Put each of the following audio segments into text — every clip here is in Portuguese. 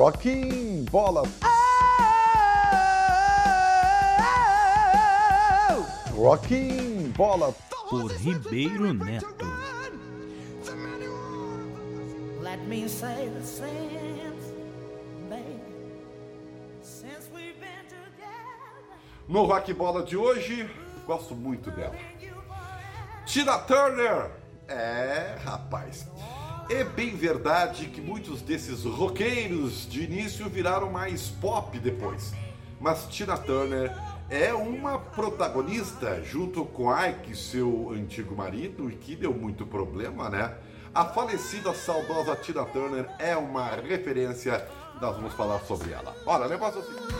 Rocking Bola. Rocking Bola. Por Ribeiro Neto. Let me say the since, baby, since we've been together. No Rock Bola de hoje, gosto muito dela. Tina Turner! É, rapaz. É bem verdade que muitos desses roqueiros de início viraram mais pop depois. Mas Tina Turner é uma protagonista junto com Ike, seu antigo marido, e que deu muito problema, né? A falecida saudosa Tina Turner é uma referência, nós vamos falar sobre ela. Olha, negócio assim.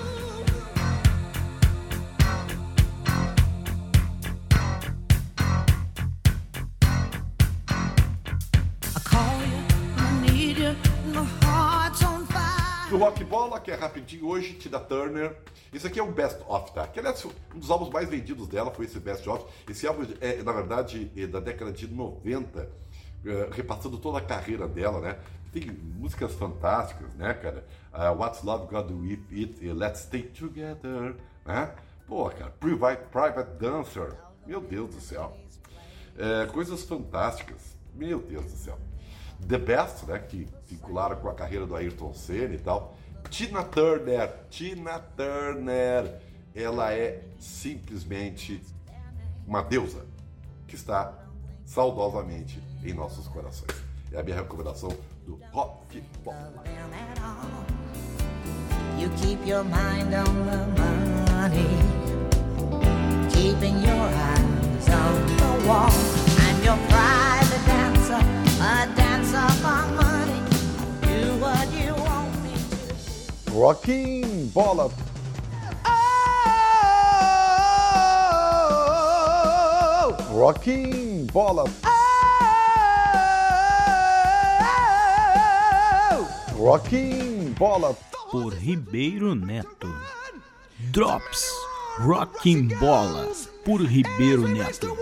Fire. No Rock Bola, que é rapidinho hoje, Tina Turner. Isso aqui é um best of, tá? Que aliás, um dos álbuns mais vendidos dela foi esse best of. Esse álbum é, na verdade, é da década de 90, eh, repassando toda a carreira dela, né? Tem músicas fantásticas, né, cara? Ah, What's Love Got With It, e Let's Stay Together, né? Pô, cara, Private, Private Dancer, meu Deus do céu. É, coisas fantásticas, meu Deus do céu. The Best, né, que vincularam com a carreira do Ayrton Senna e tal. Tina Turner, Tina Turner, ela é simplesmente uma deusa que está saudosamente em nossos corações. É a minha recomendação do Rock all. You keep your mind on the money, keeping your eyes Rocking Bola. Rocking Bola. Rocking Bola. Por Ribeiro Neto. Drops. Rocking Bola. Por Ribeiro Neto.